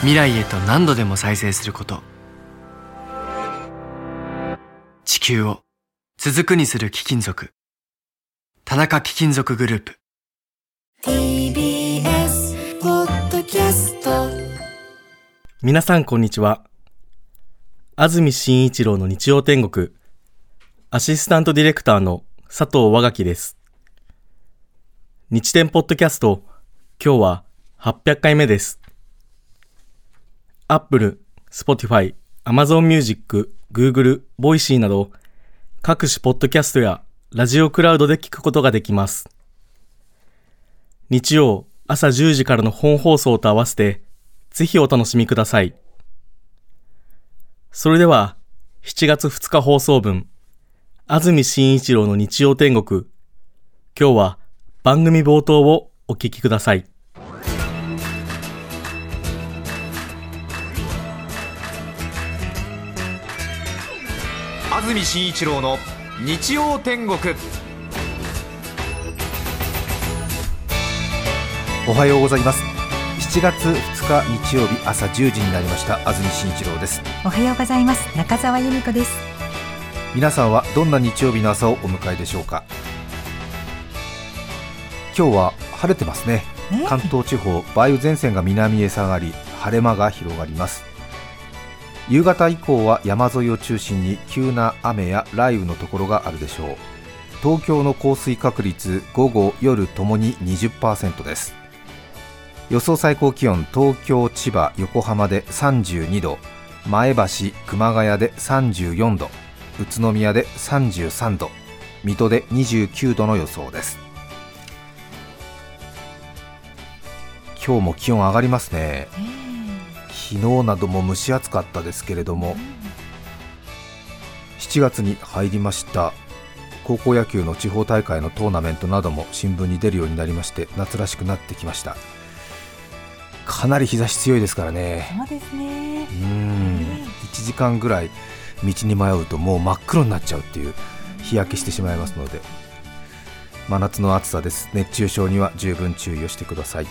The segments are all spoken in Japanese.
未来へと何度でも再生すること地球を続くにする貴金属田中貴金属グループ TBS ポッドキャスト皆さんこんにちは。安住紳一郎の日曜天国、アシスタントディレクターの佐藤和垣です。日天ポッドキャスト、今日は800回目です。Apple、Spotify、Amazon Music、Google、Voicy など、各種ポッドキャストやラジオクラウドで聞くことができます。日曜朝10時からの本放送と合わせて、ぜひお楽しみください。それでは、7月2日放送分、安住紳一郎の日曜天国。今日は番組冒頭をお聞きください。安住紳一郎の日曜天国。おはようございます。7月2日日曜日朝10時になりました。安住紳一郎です。おはようございます。中澤由美子です。皆さんはどんな日曜日の朝をお迎えでしょうか？今日は晴れてますね。ね関東地方梅雨前線が南へ下がり晴れ間が広がります夕方以降は山沿いを中心に急な雨や雷雨のところがあるでしょう。東京の降水確率午後夜ともに20%です。予想最高気温東京千葉横浜で32度前橋熊谷で34度宇都宮で33度水戸で29度の予想です。今日も気温上がりますね。昨日なども蒸し暑かったですけれども7月に入りました。高校野球の地方大会のトーナメントなども新聞に出るようになりまして夏らしくなってきました。かなり日差し強いですからね。そうですね。うーん。1時間ぐらい道に迷うともう真っ黒になっちゃうっていう日焼けしてしまいますので。真夏の暑さです。熱中症には十分注意をしてください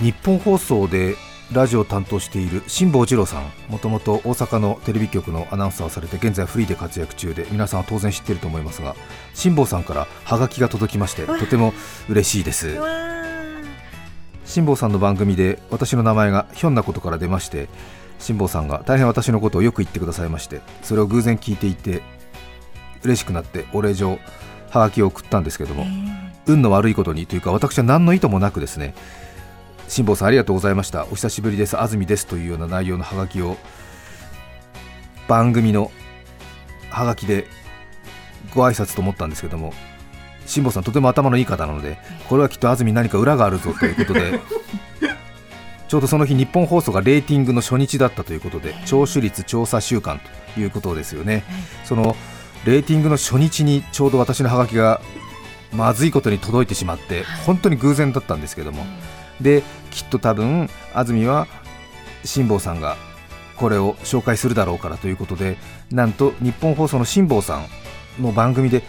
日本放送でラジオを担当している辛坊治郎さんもともと大阪のテレビ局のアナウンサーをされて現在フリーで活躍中で皆さんは当然知っていると思いますが辛坊さんからハガキが届きましてとても嬉しいです。辛坊さんの番組で私の名前がひょんなことから出まして辛坊さんが大変私のことをよく言ってくださいましてそれを偶然聞いていて嬉しくなってお礼状はがきを送ったんですけども、運の悪いことにというか私は何の意図もなくですね辛坊さんありがとうございました。お久しぶりです。安住です。というような内容のハガキを番組のハガキでご挨拶と思ったんですけども辛坊さんとても頭のいい方なのでこれはきっと安住に何か裏があるぞということで ちょうどその日日本放送がレーティングの初日だったということで聴取率調査週間ということですよね。そのレーティングの初日にちょうど私のハガキがまずいことに届いてしまって本当に偶然だったんですけどもできっと多分安住は辛坊さんがこれを紹介するだろうからということでなんと日本放送の辛坊さんの番組で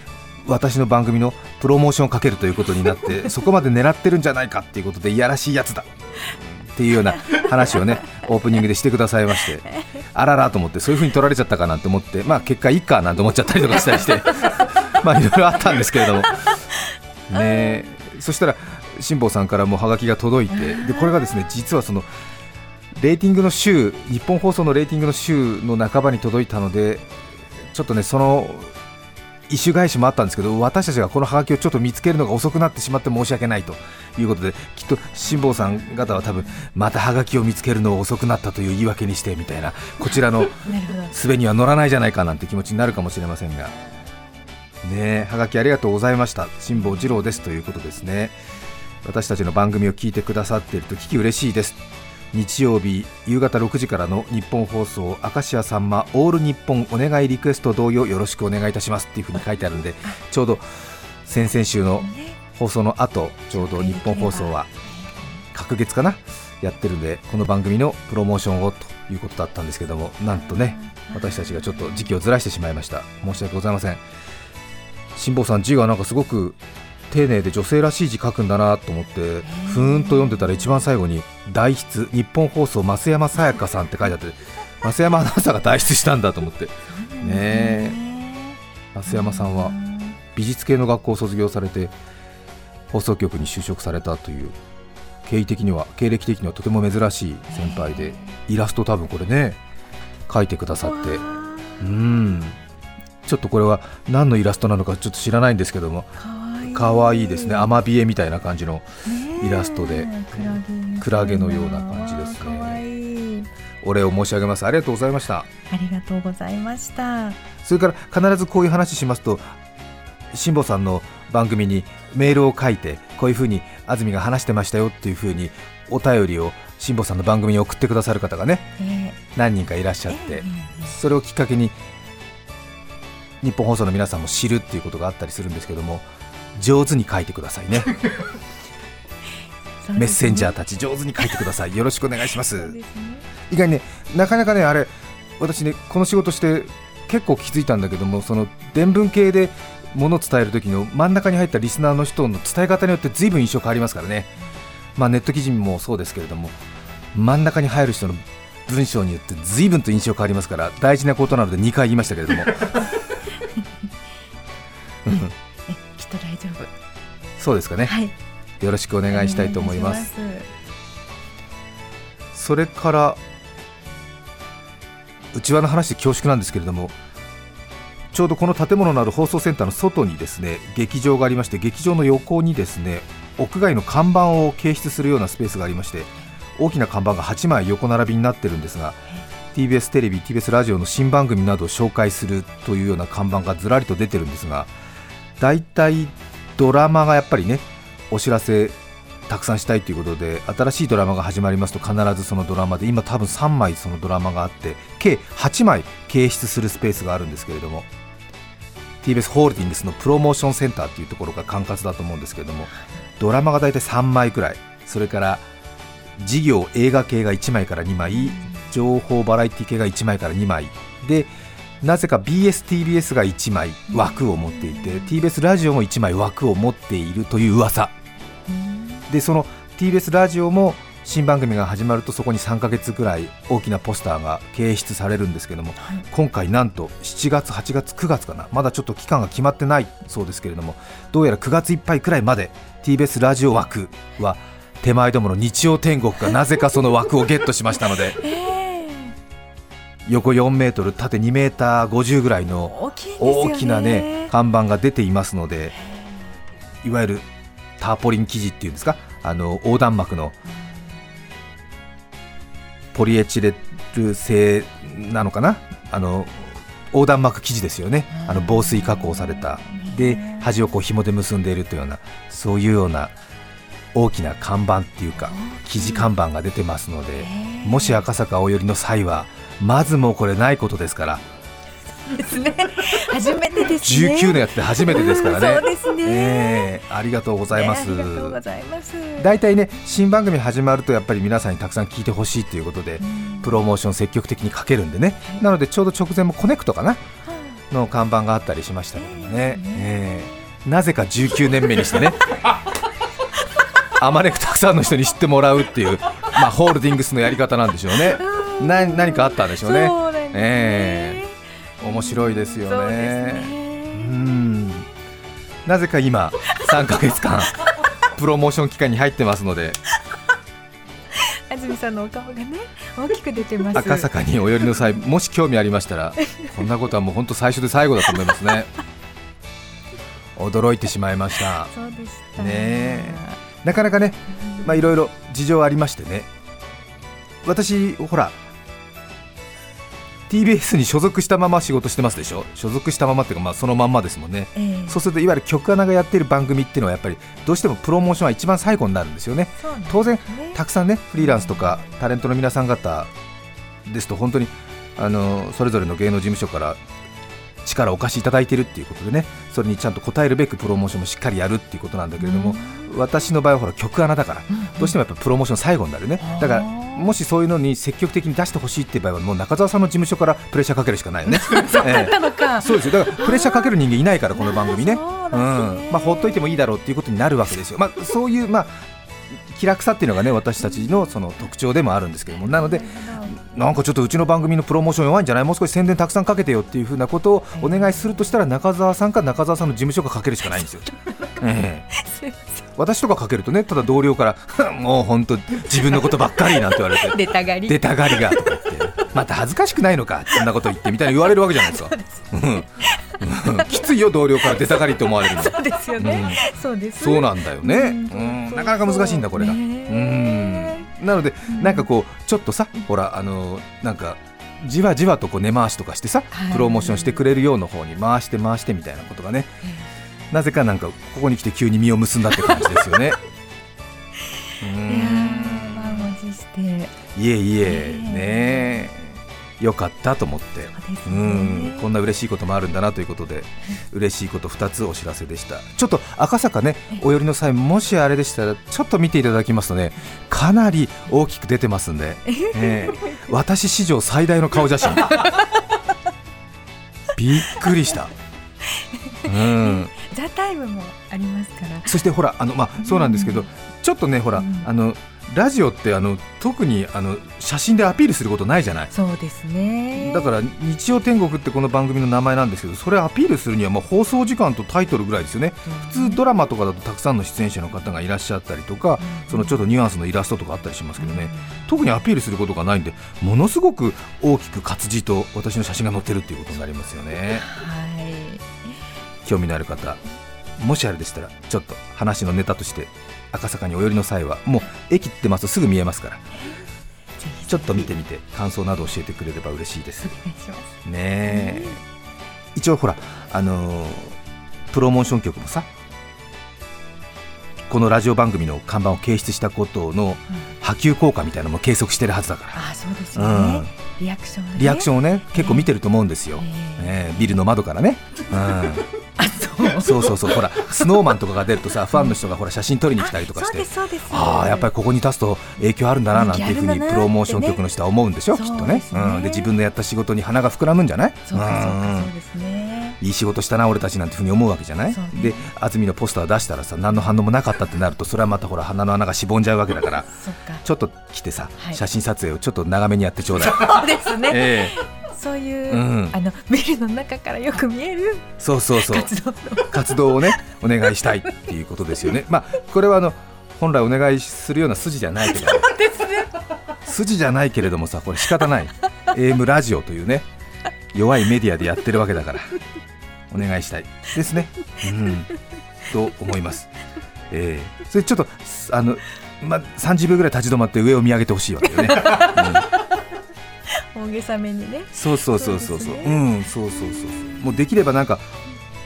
私の番組のプロモーションをかけるということになって そこまで狙ってるんじゃないかっていうことでいやらしいやつだっていうような話をねオープニングでしてくださいましてあららと思ってそういう風に取られちゃったかなと思ってまあ結果いいかなんて思っちゃったりとかしたりして まあいろいろあったんですけれども。ねえそしたら辛坊さんからもハガキが届いてでこれがですね実はそのレーティングの週日本放送のレーティングの週の半ばに届いたのでちょっとねその一種返しもあったんですけど私たちがこのハガキをちょっと見つけるのが遅くなってしまって申し訳ないということできっと辛坊さん方は多分またハガキを見つけるのが遅くなったという言い訳にしてみたいなこちらの なるほど。滑には乗らないじゃないかなんて気持ちになるかもしれませんが。ねえはがきありがとうございました。辛坊治郎ですということですね私たちの番組を聞いてくださっていると聞き嬉しいです。日曜日夕方6時からの日本放送明石家さんまオール日本お願いリクエスト同様よろしくお願いいたしますっていうふうに書いてあるんでちょうど先々週の放送の後ちょうど日本放送は隔月かなやってるんでこの番組のプロモーションをということだったんですけどもなんとね私たちがちょっと時期をずらしてしまいました。申し訳ございません。辛坊さん字がなんかすごく丁寧で女性らしい字書くんだなと思ってふーんと読んでたら一番最後に代筆日本放送増山さやかさんって書いてあって増山アナウンサーが代筆したんだと思って。ね。え。増山さんは美術系の学校を卒業されて放送局に就職されたという経緯的には経歴的にはとても珍しい先輩でイラスト多分これね描いてくださって。うん。ちょっとこれは何のイラストなのかちょっと知らないんですけども可愛いですね。アマビエみたいな感じのイラストで。クラゲのような。感じですね。お礼を申し上げます。ありがとうございました。ありがとうございました。それから必ずこういう話しますと辛坊さんの番組にメールを書いてこういうふうに安住が話してましたよっていうふうにお便りを辛坊さんの番組に送ってくださる方がねえ何人かいらっしゃってえ。それをきっかけに日本放送の皆さんも知るっていうことがあったりするんですけども上手に書いてください ね。メッセンジャーたち上手に書いてください。よろしくお願いします。ね。意外にねなかなかねあれ私ねこの仕事して結構気づいたんだけどもその伝聞系で物を伝える時の真ん中に入ったリスナーの人の伝え方によって随分印象変わりますからね。まあネット記事もそうですけれども真ん中に入る人の文章によって随分と印象変わりますから大事なことなので2回言いましたけれども 丈夫。そうですかね。はい。よろしくお願いしたいと思います。それから内輪の話で恐縮なんですけれどもちょうどこの建物のある放送センターの外にですね劇場がありまして劇場の横にですね屋外の看板を掲出するようなスペースがありまして大きな看板が8枚横並びになってるんですが TBS テレビ TBS ラジオの新番組などを紹介するというような看板がずらりと出てるんですが大体ドラマがやっぱりねお知らせたくさんしたいということで新しいドラマが始まりますと必ずそのドラマで今多分3枚そのドラマがあって計8枚掲出するスペースがあるんですけれども TBS ホールディングスのプロモーションセンターっていうところが管轄だと思うんですけれどもドラマが大体3枚くらい。それから事業映画系が1枚から2枚。情報バラエティ系が1枚から2枚。でなぜか BSTBS が1枚枠を持っていて TBS ラジオも1枚枠を持っているという噂。でその TBS ラジオも新番組が始まるとそこに3ヶ月ぐらい大きなポスターが掲出されるんですけども、今回なんと7月8月9月かな。まだちょっと期間が決まってないそうですけれどもどうやら9月いっぱいくらいまで TBS ラジオ枠は手前どもの日曜天国がなぜかその枠をゲットしましたので 横4メートル縦2メーター50ぐらいの大きなね看板が出ていますのでいわゆるターポリン生地っていうんですか？あの横断幕のポリエチレル製なのかな？あの横断幕生地ですよね。あの防水加工された。で端をこう紐で結んでいるというようなそういうような大きな看板っていうか生地看板が出てますのでもし赤坂お寄りの際はまずもうこれないことですから。ですね。初めてですね。19年やって初めてですからね。そうですね。ええありがとうございます。ねありがとうございます。大体ね新番組始まるとやっぱり皆さんにたくさん聞いてほしいということでプロモーション積極的にかけるんでね。なのでちょうど直前もコネクトかな。の看板があったりしましたけどもね、ええ。なぜか19年目にしてね。あまねくたくさんの人に知ってもらうっていう、まあ、ホールディングスのやり方なんでしょうねな何かあったんでしょうね。そうね。ええ。面白いですよね。ね。うん。なぜか今3ヶ月間 プロモーション期間に入ってますので。安住さんのお顔がね大きく出てます。赤坂にお寄りの際もし興味ありましたらこんなことはもう本当最初で最後だと思いますね。驚いてしまいました。そうでした。ねえ。なかなかねまあいろいろ事情ありましてね。私ほら TBS に所属したまま仕事してますでしょ？所属したままっていうか、まあ、そのまんまですもんね、ええ。そうするといわゆる曲穴がやってる番組っていうのはやっぱりどうしてもプロモーションは一番最後になるんですよね。ね。当然たくさんねフリーランスとかタレントの皆さん方ですと本当にあのそれぞれの芸能事務所から力をお貸しいただいているっていうことでねそれにちゃんと応えるべくプロモーションもしっかりやるっていうことなんだけれども、私の場合はほら曲穴だから、どうしてもやっぱプロモーション最後になるね。だからもしそういうのに積極的に出してほしいっていう場合はもう中澤さんの事務所からプレッシャーかけるしかないよね。そうだったのか、そうですよ。だからプレッシャーかける人間いないからこの番組ね。ねうん。まあ、ほっといてもいいだろうっていうことになるわけですよ、まあ、そういう、まあ、気楽さっていうのがね私たちのその特徴でもあるんですけども。なのでなんかちょっとうちの番組のプロモーション弱いんじゃないもう少し宣伝たくさんかけてよっていうふうなことをお願いするとしたら中澤さんか中澤さんの事務所がかけるしかないんですよ。ええ私とかかけるとねただ同僚から もう本当自分のことばっかりなんて言われて。ん 出たがり。出たがりが。とか言ってまた恥ずかしくないのかそんなこと言ってみたいに言われるわけじゃないですか。うん。うん。きついよ同僚から出たがりって思われるの。そうですよね、そうです。そうなんだよね、うん。うん、なかなか難しいんだこれが、うね。ん、なのでなんかこうちょっとさほらあのなんかじわじわとこう根回しとかしてさはい。プロモーションしてくれるような方に回して回してみたいなことがねなぜかなんかここに来て急に実を結んだって感じですよね。う いやんー満を持して。いえいえねよかったと思って。そうん。こんな嬉しいこともあるんだなということで嬉しいこと2つお知らせでした。ちょっと赤坂ねお寄りの際もしあれでしたらちょっと見ていただきますとねかなり大きく出てますんで、ええ。私史上最大の顔写真。びっくりした。うんザタイムもありますから。そしてほらあのまあそうなんですけど、うんちょっとねほら、うん。あのラジオってあの特にあの写真でアピールすることないじゃない。そうですね。だから日曜天国ってこの番組の名前なんですけどそれアピールするにはまあ放送時間とタイトルぐらいですよね。普通ドラマとかだとたくさんの出演者の方がいらっしゃったりとかそのちょっとニュアンスのイラストとかあったりしますけどね。特にアピールすることがないんでものすごく大きく活字と私の写真が載ってるっていうことになりますよね。はい興味のある方もしあれでしたらちょっと話のネタとして赤坂にお寄りの際はもう駅ってますとすぐ見えますからちょっと見てみて感想など教えてくれれば嬉しいです。ねえ。一応ほらあのープロモーション局もさこのラジオ番組の看板を掲出したことの波及効果みたいなのも計測してるはずだかあそうですよら、ね、うん、リアクション、ね、リアクションをね結構見てると思うんですよ、え。ええビルの窓からね、うん、あ そうそうそうほらスノーマンとかが出るとさファンの人がほら写真撮りに来たりとかしてああやっぱりここに立つと影響あるんだななんていうふうにプロモーション局の人は思うんでしょ、きっとね。そうん、で自分のやった仕事に花が膨らむんじゃない？そうかそううん。かそうですね。いい仕事したな俺たちなんてふうに思うわけじゃない、で安住のポスター出したらさ何の反応もなかったってなるとそれはまたほら鼻の穴がしぼんじゃうわけだからちょっと来てさ、はい写真撮影をちょっと長めにやってちょうだい。そうですね、えそういう、うん。あのビルの中からよく見えるえそうそうそう。活動の。活動をねお願いしたいっていうことですよね。まあこれはあの本来お願いするような筋じゃないけど筋じゃないけれどもさこれ仕方ない。AM ラジオというね弱いメディアでやってるわけだから。お願いしたい。ですね。うん。と思います。ええ。それちょっとあのまあ30秒ぐらい立ち止まって上を見上げてほしいわけよね、うん大げさめにね。そうそうそうそうそう。ね。うんそうそうそうそう。もうできればなんか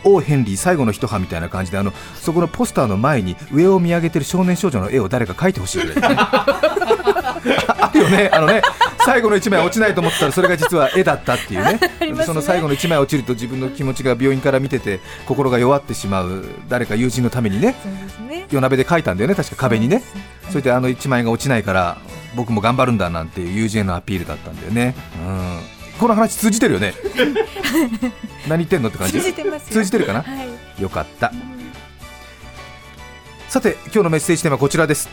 王ヘンリー最後の一派みたいな感じであのそこのポスターの前に上を見上げてる少年少女の絵を誰か描いてほしいぐらい、ね、あるよね。あのね最後の一枚落ちないと思ってたらそれが実は絵だったっていうね。ね。その最後の一枚落ちると自分の気持ちが病院から見てて心が弱ってしまう誰か友人のためにねね。夜鍋で描いたんだよね確か壁にね。それであの一枚が落ちないから僕も頑張るんだなんていう友人へのアピールだったんだよね、うん、この話通じてるよね。何言ってんのって感じ？通じてるかな？はい。よかった。さて今日のメッセージテーマはこちらです。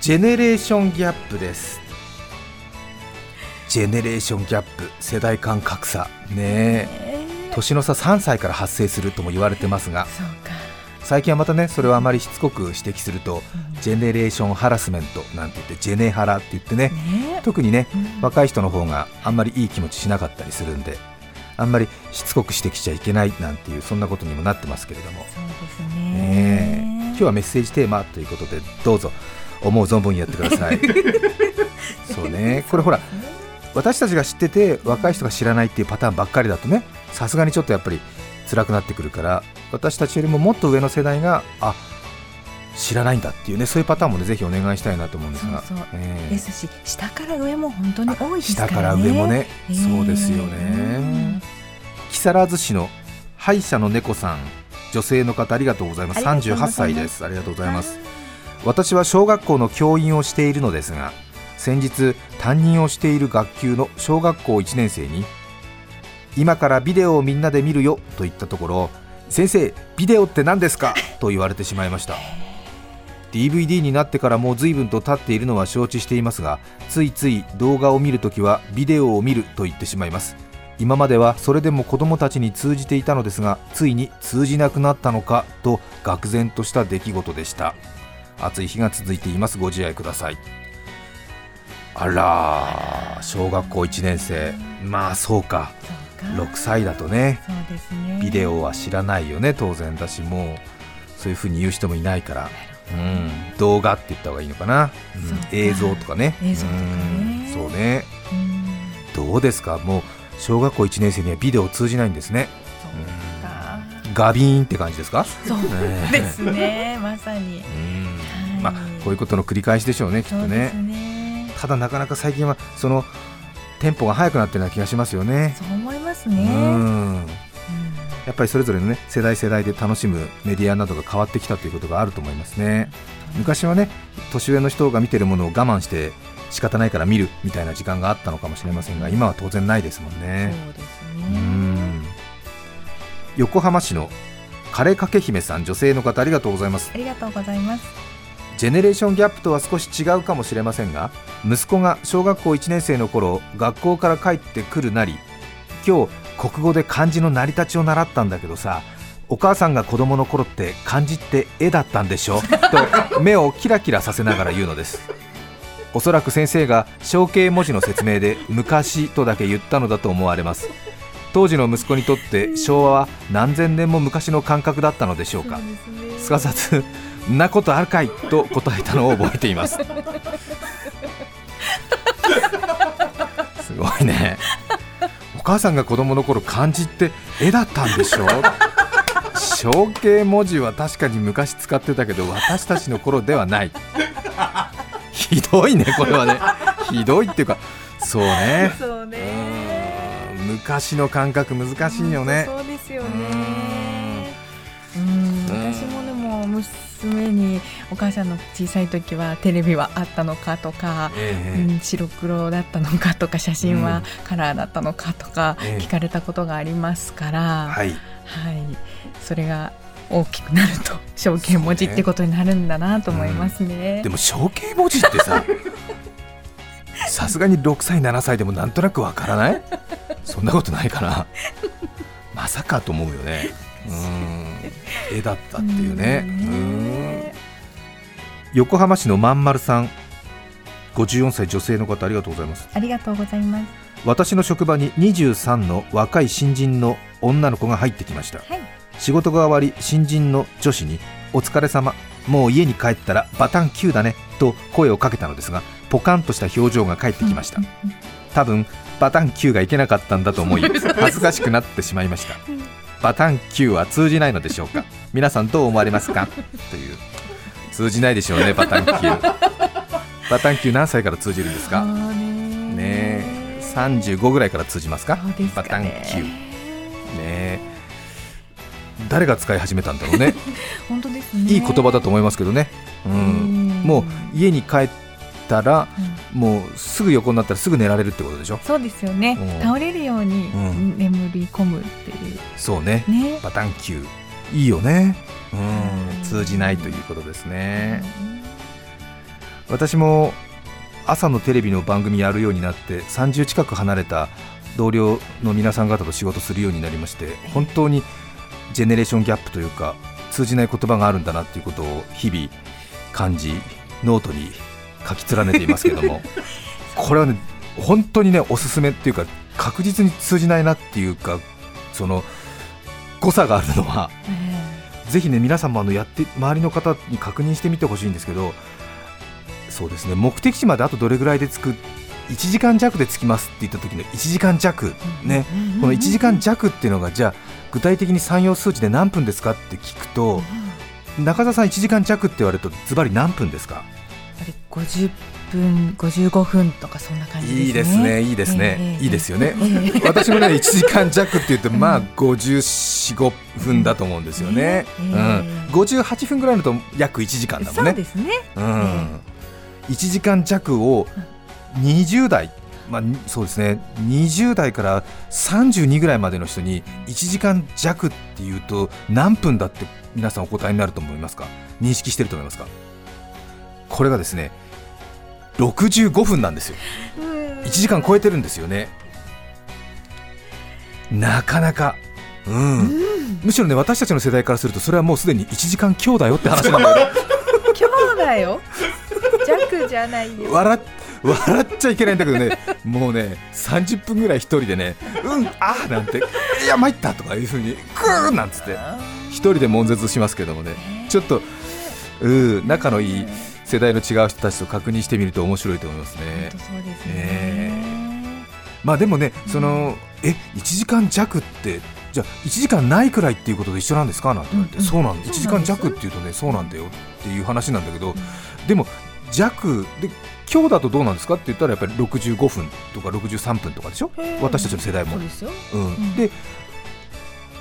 ジェネレーションギャップです。ジェネレーションギャップ。世代間格差。ねえ。え。ー年の差3歳から発生するとも言われてますが。そう。か最近はまたねそれをあまりしつこく指摘するとジェネレーションハラスメントなんて言ってジェネハラって言ってねね。特にねうん。若い人の方があんまりいい気持ちしなかったりするんであんまりしつこく指摘しちゃいけないなんていうそんなことにもなってますけれども、そうですね。え。ね今日はメッセージテーマということでどうぞ思う存分やってください。そうね。これほら私たちが知ってて若い人が知らないっていうパターンばっかりだとねさすがにちょっとやっぱり辛くなってくるから私たちよりももっと上の世代があ知らないんだっていうねそういうパターンもねぜひお願いしたいなと思うんですが。ですし下から上も本当に多いですからね。下から上もね、ええ。そうですようね。ん木更津市の歯医者の猫さん女性の方ありがとうございます。ありがとうございます。38歳です。ありがとうございます。私は小学校の教員をしているのですが先日担任をしている学級の小学校1年生に今からビデオをみんなで見るよと言ったところ先生ビデオって何ですか？と言われてしまいました。DVD になってからもう随分と経っているのは承知していますがついつい動画を見るときはビデオを見ると言ってしまいます。今まではそれでも子供たちに通じていたのですがついに通じなくなったのかと愕然とした出来事でした。暑い日が続いています。ご自愛ください。あらー小学校1年生。まあそうかか。6歳だとね。そうですね。ビデオは知らないよね。当然だしもうそういうふうに言う人もいないから、うん、動画って言った方がいいのかな、うん。映像とかね。映像とかね。うん。そうね。うん。どうですか？もう小学校1年生にはビデオ通じないんですね。そうか。ガビーンって感じですか？そうねですね。まさに。まあこういうことの繰り返しでしょうねきっとね。ね。ただなかなか最近はそのテンポが速くなってるような気がしますよね。そうますうねやっぱりそれぞれのね世代世代で楽しむメディアなどが変わってきたということがあると思いますね。昔はね年上の人が見てるものを我慢して仕方ないから見るみたいな時間があったのかもしれませんが今は当然ないですもんね。そうですうねん。横浜市のカレーかけ姫さん女性の方ありがとうございます。ありがとうございます。ジェネレーションギャップとは少し違うかもしれませんが息子が小学校1年生の頃学校から帰ってくるなり今日国語で漢字の成り立ちを習ったんだけどさお母さんが子供の頃って漢字って絵だったんでしょ？と 目をキラキラさせながら言うのです。おそらく先生が象形文字の説明で昔とだけ言ったのだと思われます。当時の息子にとって昭和は何千年も昔の感覚だったのでしょうか。すかさず「んなことあるかい!」と答えたのを覚えています。すごいね。お母さんが子供の頃漢字って絵だったんでしょ？象形文字は確かに昔使ってたけど私たちの頃ではない。ひどいねこれはね。ひどいっていうかそうね。そううね昔の感覚難しいよね。そうですよね娘にお母さんの小さい時はテレビはあったのかとか、えうん、白黒だったのかとか写真うん。はカラーだったのかとかええ。聞かれたことがありますから、はい。はい、それが大きくなると象形文字ってことになるんだなと思いますね。でも象形文字ってさ さすがに6歳7歳でもなんとなくわからない？そんなことないかな？まさかと思うよねうん。絵だったっていうね。うん。横浜市のまんまるさん。54歳女性の方ありがとうございます。ありがとうございます。私の職場に23の若い新人の女の子が入ってきました。はい、仕事が終わり新人の女子に「お疲れ様もう家に帰ったらバタン9だね」と声をかけたのですがポカンとした表情が返ってきました。多分バタン9がいけなかったんだと思い恥ずかしくなってしまいました バタン9は通じないのでしょうか？皆さんどう思われますか？という。通じないでしょうねバタン9バタン9何歳から通じるんですか？ねねえ。35ぐらいから通じますか？バタンかね9ねえ。誰が使い始めたんだろうね？本当ですね。いい言葉だと思いますけどね、うん、うん。もう家に帰ったらもうすぐ横になったらすぐ寝られるってことでしょ？そうですよね。うん。倒れるようにうん。眠り込むっていそうね。うね。バタン9いいよね。ううん。ん通じないということですね。私も朝のテレビの番組やるようになって30近く離れた同僚の皆さん方と仕事するようになりまして本当にジェネレーションギャップというか通じない言葉があるんだなっていうことを日々感じノートに書き連ねていますけども。これはね本当にねおすすめっていうか確実に通じないなっていうかその誤差があるのはえぜひね皆さんもあのやって周りの方に確認してみてほしいんですけどそうですね目的地まであとどれぐらいで着く1時間弱で着きますって言った時の1時間弱ねこの1時間弱っていうのがじゃあ具体的に産用数値で何分ですかって聞くと中澤さん1時間弱って言われるとズバリ何分ですか？ぱり50分55分とかそんな感じですね。いいですね。いいですね、ええいいですよね、ええ。私もね1時間弱って言ってまあ545分だと思うんですよね、ええ。うん、58分ぐらいのと約1時間だもんそうねですね。うん、1時間弱を20代、まあ、にそうですね。20代から32ぐらいまでの人に1時間弱っていうと何分だって皆さんお答えになると思いますか？認識してると思いますか？これがですね65分なんですよ。1時間超えてるんですよね。なかなかうん、むしろね私たちの世代からするとそれはもうすでに1時間強だよって話なんだよね。今日だよ。弱じゃないよ。笑っ笑っちゃいけないんだけどね、もうね、30分ぐらい一人でね、うん、あーなんて、いや、参ったとかいうふうに、くーなんつって、一人で悶絶しますけどもね、ちょっと、うー仲のいい世代の違う人たちと確認してみると面白いと思いますね。そうですえねまあでもね、その、え、1時間弱って、じゃあ1時間ないくらいっていうことと一緒なんですか？なんて言われて、うんうん。そうなんだ、1時間弱っていうとね、そうなんだよっていう話なんだけど、でも弱で今日だとどうなんですかって言ったらやっぱり65分とか63分とかでしょ？私たちの世代も。ですよ。うん。ん。で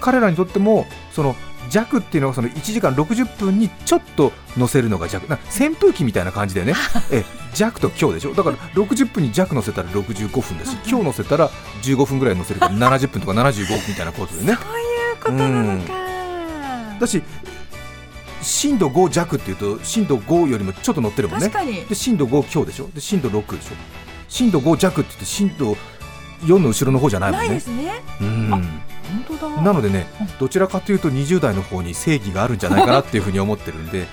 彼らにとってもその弱っていうのはその1時間60分にちょっと乗せるのが弱。な扇風機みたいな感じでね。え弱と強でしょ。だから60分に弱乗せたら65分だし強乗せたら15分ぐらい乗せるから 70分とか75分みたいなことでね。そういうことなのか。だし震度5弱っていうと震度5よりもちょっと乗ってるもんね。で震度5強でしょ。で震度6でしょ。震度5弱って言って震度4の後ろの方じゃないもんね。ないですね。うんなのでねどちらかというと20代の方に正義があるんじゃないかなっていうふうに思ってるんで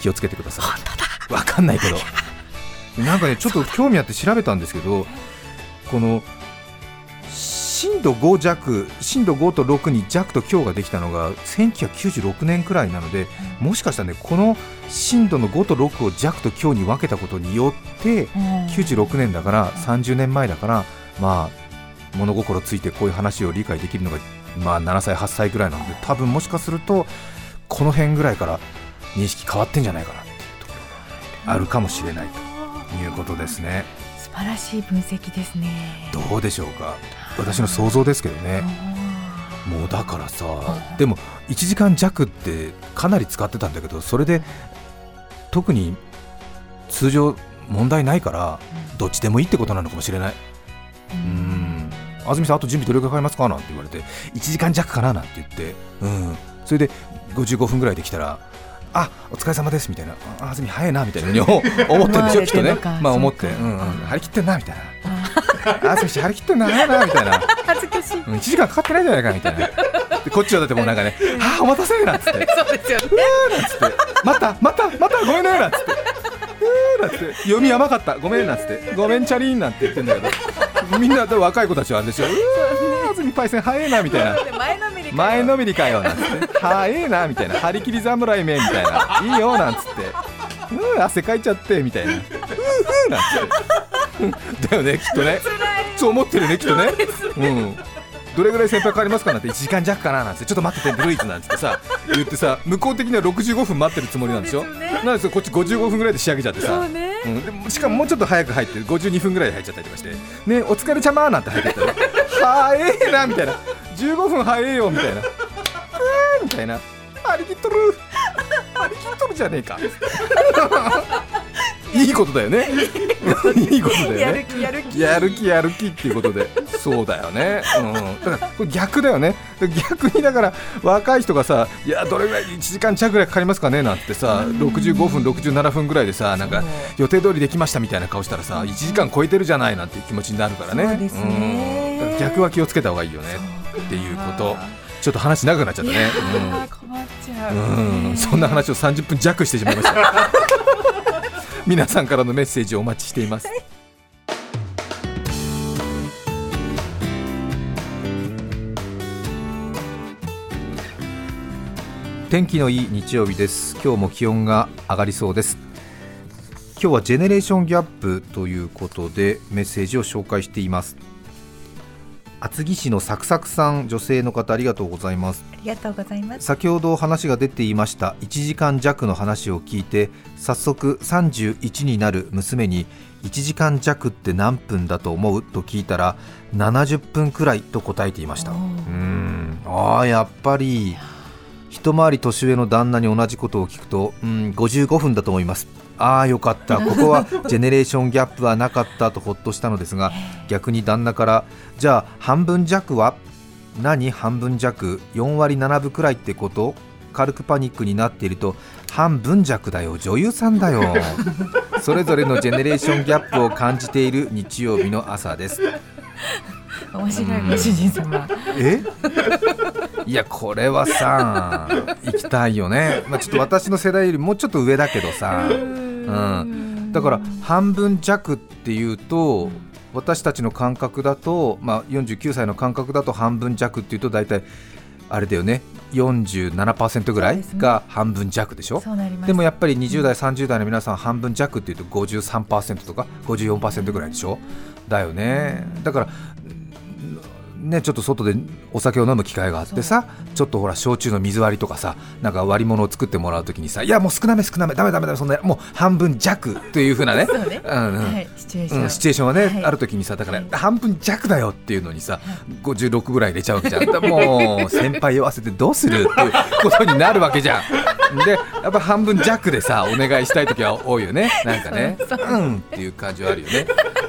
気をつけてください。わかんないけど。なんかねちょっと興味あって調べたんですけどこの震度5弱震度5と6に弱と強ができたのが1996年くらいなのでもしかしたらねこの震度の5と6を弱と強に分けたことによって96年だから30年前だからまあ物心ついてこういう話を理解できるのがまあ7歳8歳ぐらいなので多分もしかするとこの辺ぐらいから認識変わってんじゃないかなっていうところがあるかもしれないということですね。素晴らしい分析ですね。どうでしょうか。私の想像ですけどね。もうだからさでも1時間弱ってかなり使ってたんだけどそれで特に通常問題ないからどっちでもいいってことなのかもしれない。うん安住さんあと準備どれくらいかかりますか？なんて言われて1時間弱かな？なんて言ってうん。それで55分ぐらいできたらあお疲れ様ですみたいなあ安住早いなみたいなに思 思ってるんでしょ？きっとね。まあ思って。そうん。うん。張り切ってんなみたいな。安住氏張り切ってんな早いなみたいな。恥ずかしい。うん1時間かかってないじゃないかみたいな。でこっちはだってもうなんかね「ああお待たせ」なんつって。そうですよね「またまたまたごめんね」なんつって「うーて読み甘かった。ごめんなんつって「ごめんチャリン」なんて言ってんだけど。みんな若い子たちはあれでしょ「うー安住パイセン早えな」みたいな。前のめりかよ。なんつって「早えな」みたいな「張り切り侍め」みたいな「いいよ」なんつって「うん汗かいちゃって」みたいな「うー」なんつって。だよねきっとね。そう思ってるねきっとね。うんどれぐらい先輩かかりますかなんて1時間弱かななんてちょっと待っててルイーツなんつってさ 言ってさ向こう的には65分待ってるつもりなんでしょ？なんですよこっち55分ぐらいで仕上げちゃってさ。そうね。うん、しかももうちょっと早く入ってる。52分ぐらいで入っちゃったりとかして「ねお疲れちゃま」なんて入ってったら「早えな」みたいな「15分早えよ」みたいな「うーみたいな「張り切っとる。張り切っとるじゃねえか」いいことだよね。いいことだよね。やる気 やる気。やる気やる気っていうことでそうだよね、うん、だからこれ逆だよね。逆にだから若い人がさいやどれぐらい1時間弱ぐらいかかりますかねなんてさ65分67分ぐらいでさなんか予定通りできましたみたいな顔したらさ1時間超えてるじゃないなんていう気持ちになるからね。ね。うん。逆は気をつけた方がいいよね。っていうこと。ちょっと話長くなっちゃったね、あー困っちゃう。うん。うん、そんな話を30分弱してしまいました。皆さんからのメッセージをお待ちしています天気のいい日曜日です。今日も気温が上がりそうです。今日はジェネレーションギャップということでメッセージを紹介しています。厚木市のサクサクさん女性の方ありがとうございます。ありがとうございます。先ほど話が出ていました1時間弱の話を聞いて早速31になる娘に1時間弱って何分だと思う？と聞いたら70分くらいと答えていました。うん。あーやっぱり一回り年上の旦那に同じことを聞くとうん55分だと思います。ああよかった。ここはジェネレーションギャップはなかったとほっとしたのですが逆に旦那からじゃあ半分弱は？何？半分弱？4割7分くらいってこと？軽くパニックになっていると半分弱だよ。女優さんだよ。それぞれのジェネレーションギャップを感じている日曜日の朝です。面白いご主人様。え？いやこれはさ 行きたいよね、まあ、ちょっと私の世代よりもうちょっと上だけどさ、うん、だから半分弱っていうと私たちの感覚だと、まあ、49歳の感覚だと半分弱っていうと大体あれだよね。47%ぐらいが半分弱でしょ？でもやっぱり20代、30代の皆さん半分弱っていうと53%とか54%ぐらいでしょ？だよね。だからね、ちょっと外でお酒を飲む機会があってさちょっとほら焼酎の水割りとかさなんか割り物を作ってもらうときにさいやもう少なめ少なめだめだめだめそんなもう半分弱というふうなね シチュエーション、はね、はい。あるときにさだから、はい。半分弱だよっていうのにさ、56ぐらい入れちゃうわけじゃん。もう先輩酔わせてどうするっていうことになるわけじゃん。でやっぱ半分弱でさお願いしたいときは多いよね。なんかね。うん。っていう感じはあるよね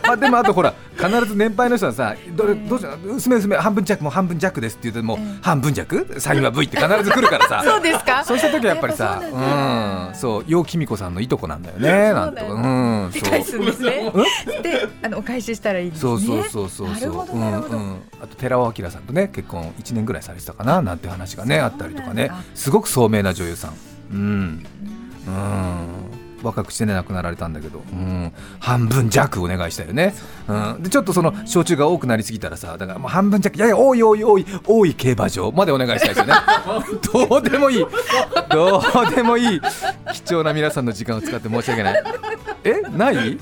まあでもあとほら必ず年配の人はさどれどうしよう娘娘半分弱もう半分弱ですって言うともう半分弱？サインは V って必ず来るからさ。そうですか？そうした時はやっぱりさうなんそう楊貴美子さんのいとこなんだよねなんと。かうんそう。返すんですね。であのお返ししたらいいですね。そうそうそうそうそう。うんうん。あと寺尾明さんとね結婚1年ぐらいされてたかななんて話がねあったりとかね。すごく聡明な女優さん。うん。うん若くしてね亡くなられたんだけど、うん、半分弱お願いしたよね、うん、でちょっとその焼酎が多くなりすぎたらさだからもう半分弱いやいや多い多い多い多い競馬場までお願いしたいですよね。どうでもいい。どうでもいい。貴重な皆さんの時間を使って申し訳ない。え？ない？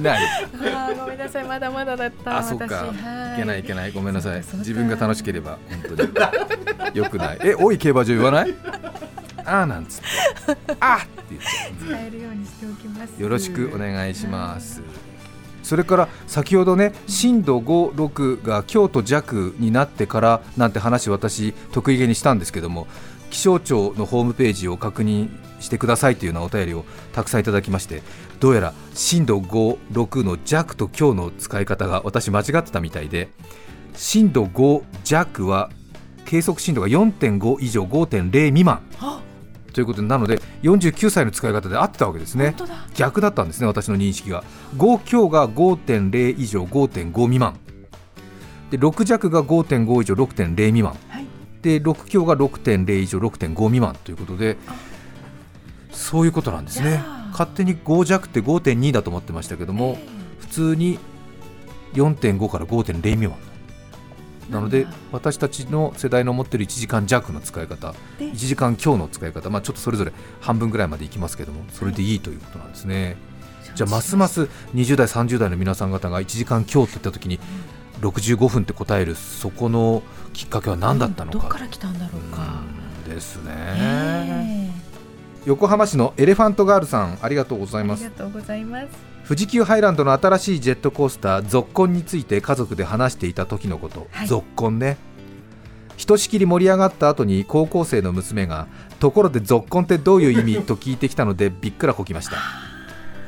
ないあーごめんなさいまだまだだったあ、そうか。私いけないいけない。ごめんなさい自分が楽しければ本当に良くない。え、多い競馬場言わない？あーなんつって。あーって言っちゃ使えるようにしておきますう。よろしくお願いします。それから先ほどね震度5、6が京都弱になってからなんて話を私得意げにしたんですけども気象庁のホームページを確認してくださいというようなお便りをたくさんいただきましてどうやら震度5、6の弱と強の使い方が私間違ってたみたいで震度5弱は計測震度が4.5以上5.0未満。ということでなので49歳の使い方で合ってたわけですね。逆だったんですね私の認識が。5強が5.0以上5.5未満。で6弱が5.5以上6.0未満、はい。で6強が6.0以上6.5未満ということでそういうことなんですね勝手に5弱って5.2だと思ってましたけども、普通に4.5から5.0未満。なので私たちの世代の持ってる1時間弱の使い方で1時間強の使い方、まあ、ちょっとそれぞれ半分ぐらいまでいきますけどもそれでいいということなんですね。じゃあますます20代30代の皆さん方が1時間強って言った時に65分って答えるそこのきっかけは何だったのどっかから来たんだろうか。うん。ですね。え横浜市のエレファントガールさんありがとうございます。えありがとうございます。富士急ハイランドの新しいジェットコースターゾッコンについて家族で話していた時のこと、はい。ゾッコンね。ひとしきり盛り上がった後に高校生の娘がところでゾッコンってどういう意味と聞いてきたので びっくらこきました。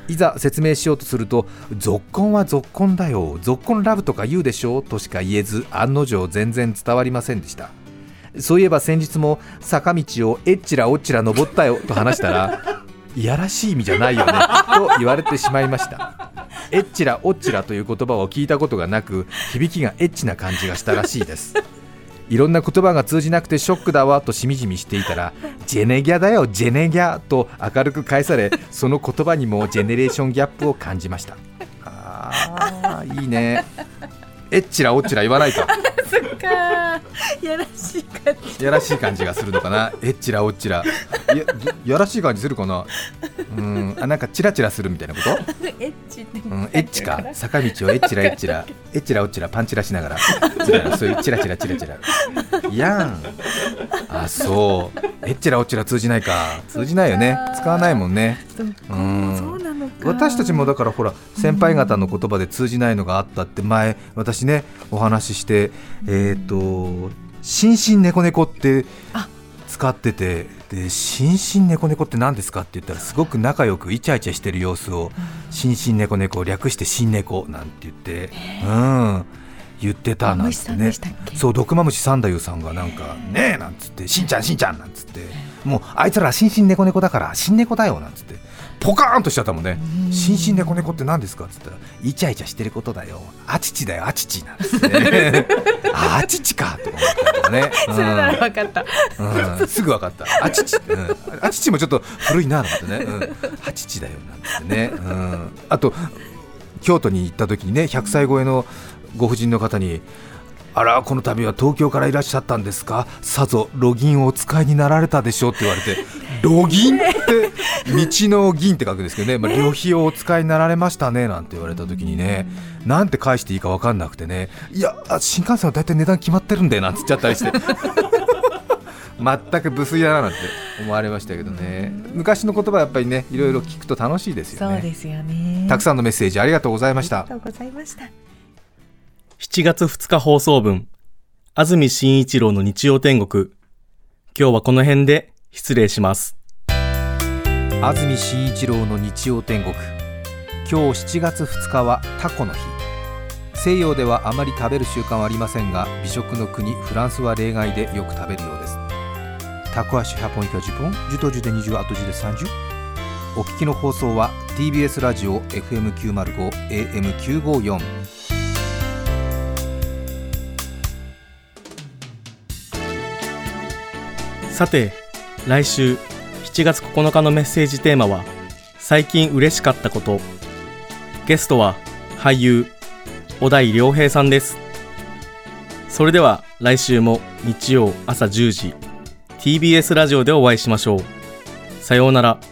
いざ説明しようとするとゾッコンはゾッコンだよ。ゾッコンラブとか言うでしょ？としか言えず案の定全然伝わりませんでしたそういえば先日も坂道をえっちらおっちら登ったよと話したら いやらしい意味じゃないよねと言われてしまいました。えっちらおっちらという言葉を聞いたことがなく響きがエッチな感じがしたらしいです。いろんな言葉が通じなくてショックだわとしみじみしていたらジェネギャだよジェネギャと明るく返されその言葉にもジェネレーションギャップを感じました。あーいいね。えっちらおっちら言わないとそっか。やらしい感じ。やらしい感じがするのかな。えっちらおっちら。いややらしい感じするかな。うん。あなんかチラチラするみたいなこと？エッチって。うん、エッチか。坂道をエッチラエッチラエッチラおっちらパンチラしながら。みたいな。そういうチラチラチラチラ。やん。あそう。エッチラおっちら通じないか。通じないよね。使わないもんね。うん私たちもだからほら先輩方の言葉で通じないのがあったって前私ねお話ししてえっ、と「しんしん猫猫」ってあ。使っててで「しんしん猫猫って何ですか?」って言ったらすごく仲良くイチャイチャしてる様子を「しん。しん猫猫」略して「しん猫」なんて言ってうん言ってたなんてね。そう毒マムシ三太夫さんがなんか「ねえ」なんつって「しんちゃんしんちゃん」なんつってもうあいつらしんしん猫猫だからしん猫だよなんつってポカーンとしちゃったもんね「しんしん猫猫って何ですか?」っつったら「イチャイチャしてることだよ。あちちだよあちち」なんつってね。あ あちちかとか思ったね、それなら分かった。うん。うん、すぐ分かった。あちち、うん、あちちもちょっと古いななんてね、うん、あちちだよなんてね、うん、あと京都に行った時にね100歳超えのご婦人の方にあらこの度は東京からいらっしゃったんですか？さぞロギンをお使いになられたでしょ？うって言われてロギンって道の銀って書くんですけどね、まあ、旅費をお使いになられましたねなんて言われた時にね。なんて返していいか分かんなくてね。いやあ新幹線は大体値段決まってるんだよなんつっちゃったりして。全く無粋だななんて思われましたけどね。昔の言葉やっぱりねいろいろ聞くと楽しいですよね。そうですよね。たくさんのメッセージありがとうございました。ありがとうございました。7月2日放送分、安住紳一郎の日曜天国。今日はこの辺で失礼します。安住紳一郎の日曜天国。今日7月2日はタコの日。西洋ではあまり食べる習慣はありませんが美食の国フランスは例外でよく食べるようです。タコ足100本以下10本10と10で20あと10で30お聞きの放送は TBS ラジオ FM905 AM954 さて、来週7月9日のメッセージテーマは、最近嬉しかったこと。ゲストは俳優、小田井良平さんです。それでは来週も日曜朝10時、TBS ラジオでお会いしましょう。さようなら。